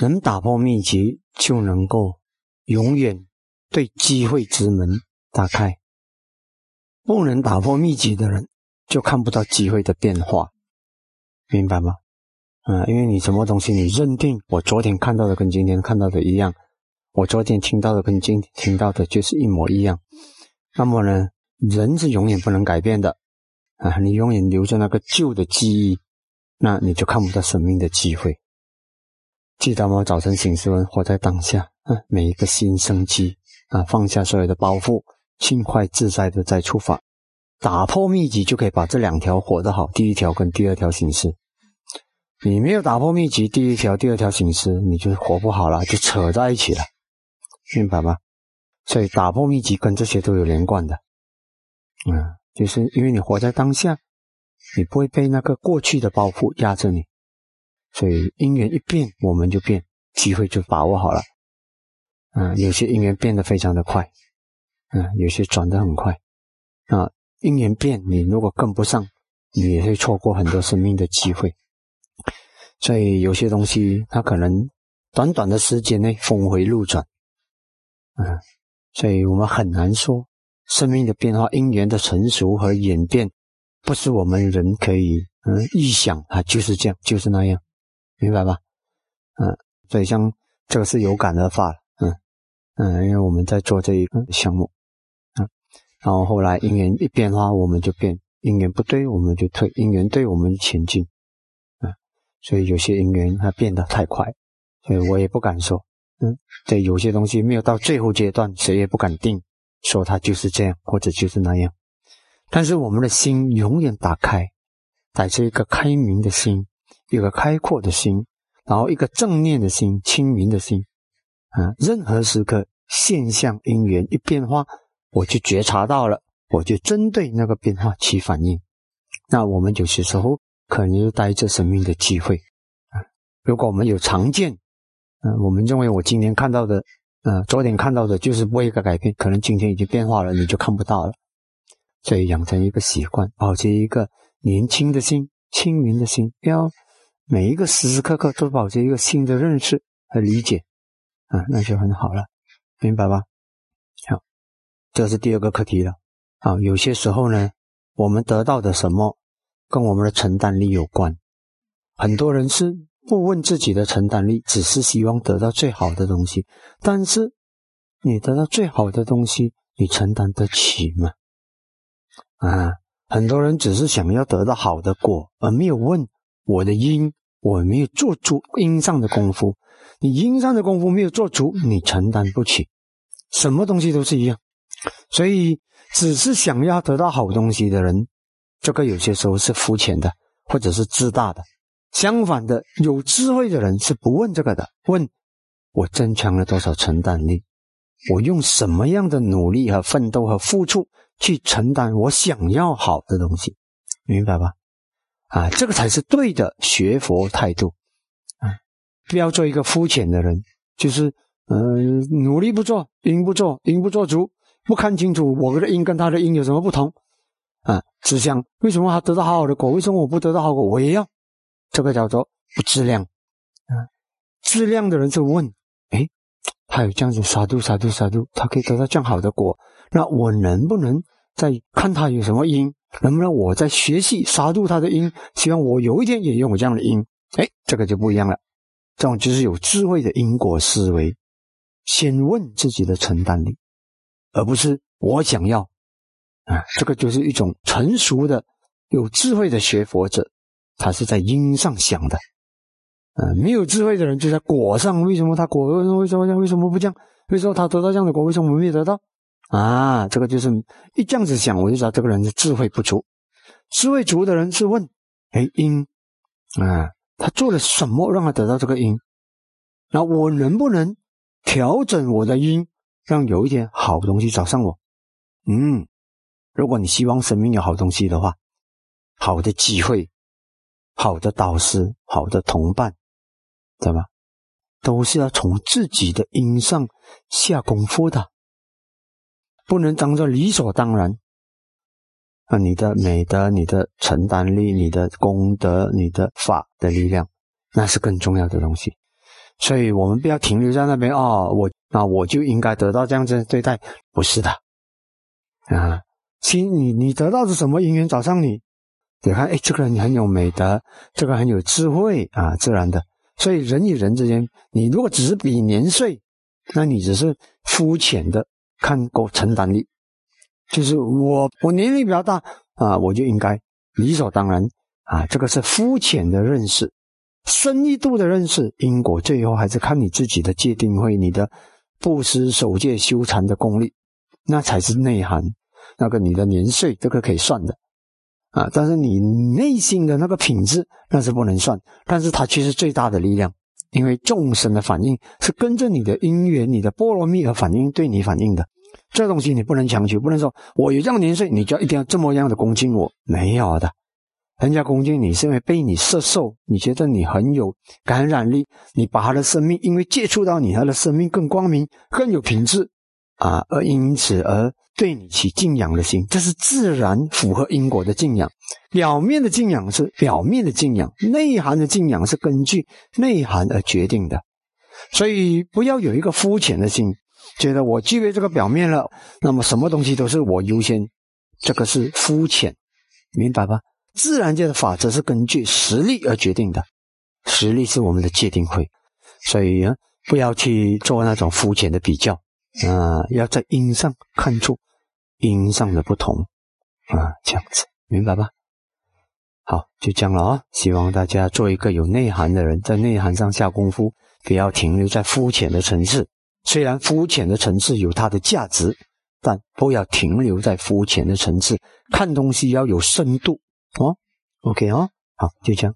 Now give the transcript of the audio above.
能打破秘籍，就能够永远对机会之门打开；不能打破秘籍的人，就看不到机会的变化，明白吗？嗯，因为你什么东西，你认定我昨天看到的跟今天看到的一样，我昨天听到的跟今天听到的就是一模一样，那么呢，人是永远不能改变的啊！你永远留着那个旧的记忆，那你就看不到生命的机会。记得吗？早晨醒时问，活在当下，嗯，每一个新生机啊，放下所有的包袱，轻快自在的再出发，打破秘籍就可以把这两条活得好。第一条跟第二条形式，你没有打破秘籍，第一条、第二条形式你就活不好了，就扯在一起了，明白吗？所以打破秘籍跟这些都有连贯的，嗯，就是因为你活在当下，你不会被那个过去的包袱压着你。所以因缘一变，我们就变，机会就把握好了。嗯，有些因缘变得非常的快，嗯，有些转得很快。啊，因缘变，你如果跟不上，你也会错过很多生命的机会。所以有些东西，它可能短短的时间内峰回路转。嗯，所以我们很难说生命的变化、因缘的成熟和演变，不是我们人可以嗯预想啊，就是这样，就是那样。明白吧？嗯，所以像这个是有感而发，嗯嗯，因为我们在做这一个项目，嗯，然后后来因缘一变化，我们就变；因缘不对，我们就退；因缘对，我们前进，嗯，所以有些因缘它变得太快，所以我也不敢说，嗯，对，有些东西没有到最后阶段，谁也不敢定说它就是这样或者就是那样，但是我们的心永远打开，带着一个开明的心。一个开阔的心，然后一个正念的心，清明的心，啊，任何时刻现象因缘一变化，我就觉察到了，我就针对那个变化起反应。那我们有些时候可能就带着生命的机会啊。如果我们有常见，嗯，我们认为我今天看到的，嗯，昨天看到的就是不一个改变，可能今天已经变化了，你就看不到了。所以养成一个习惯，保持一个年轻的心、清明的心，要。每一个时时刻刻都保持一个新的认识和理解，啊，那就很好了，明白吧？好，这是第二个课题了。啊，有些时候呢，我们得到的什么跟我们的承担力有关。很多人是不问自己的承担力，只是希望得到最好的东西。但是你得到最好的东西，你承担得起吗？啊，很多人只是想要得到好的果，而没有问我的因。我没有做足因上的功夫，你因上的功夫没有做足，你承担不起。什么东西都是一样，所以只是想要得到好东西的人，这个有些时候是肤浅的，或者是自大的。相反的，有智慧的人是不问这个的，问我增强了多少承担力，我用什么样的努力和奋斗和付出去承担我想要好的东西，明白吧？啊，这个才是对的学佛态度，啊，不要做一个肤浅的人，就是嗯，努力不做，因不做，因不做足，不看清楚我的因跟他的因有什么不同，啊，只想为什么他得到好好的果，为什么我不得到好果，我也要，这个叫做不自量，啊，自量的人就问，哎，他有这样子杀度杀度杀度，他可以得到这样好的果，那我能不能再看他有什么因？能不能我在学习杀度他的因，希望我有一天也拥有这样的因？哎，这个就不一样了。这种就是有智慧的因果思维，先问自己的承担力，而不是我想要啊。这个就是一种成熟的、有智慧的学佛者，他是在因上想的。嗯，没有智慧的人就在果上。为什么他果为什么为什么为什么不这样？为什么他得到这样的果？为什么我没有得到？啊，这个就是一这样子想，我就知道这个人是智慧不足。智慧足的人是问：哎，因啊，他做了什么让他得到这个因？那我能不能调整我的因，让有一天好东西找上我？嗯，如果你希望生命有好东西的话，好的机会、好的导师、好的同伴，对吧？都是要从自己的因上下功夫的。不能当做理所当然啊！你的美德、你的承担力、你的功德、你的法的力量，那是更重要的东西。所以我们不要停留在那边啊，我那我就应该得到这样子对待，不是的啊。亲，你你得到的什么姻缘找上你？你看，哎，这个人很有美德，这个很有智慧啊，自然的。所以人与人之间，你如果只是比年岁，那你只是肤浅的看过承担力，就是我我年龄比较大啊，我就应该理所当然啊，这个是肤浅的认识。深一度的认识因果，最后还是看你自己的界定会，你的布施、守戒、修禅的功力，那才是内涵。那个你的年岁，这个可以算的啊。但是你内心的那个品质，那是不能算。但是它却是最大的力量，因为众生的反应是跟着你的因缘、你的波罗蜜而反应，对你反应的。这东西你不能强求，不能说我有这样年岁，你就一定要这么样的恭敬我，没有的。人家恭敬你，是因为被你摄受，你觉得你很有感染力，你把他的生命，因为接触到你，他的生命更光明、更有品质啊，而因此而对你起敬仰的心，这是自然符合因果的敬仰。表面的敬仰是表面的敬仰，内涵的敬仰是根据内涵而决定的。所以不要有一个肤浅的心，觉得我具备这个表面了，那么什么东西都是我优先，这个是肤浅，明白吧？自然界的法则是根据实力而决定的，实力是我们的界定会，所以啊，不要去做那种肤浅的比较啊，要在音上看出音上的不同啊，这样子明白吧？好，就这样了啊！希望大家做一个有内涵的人，在内涵上下功夫，不要停留在肤浅的层次。虽然肤浅的层次有它的价值，但不要停留在肤浅的层次，看东西要有深度。哦，OK 哦，好，就这样。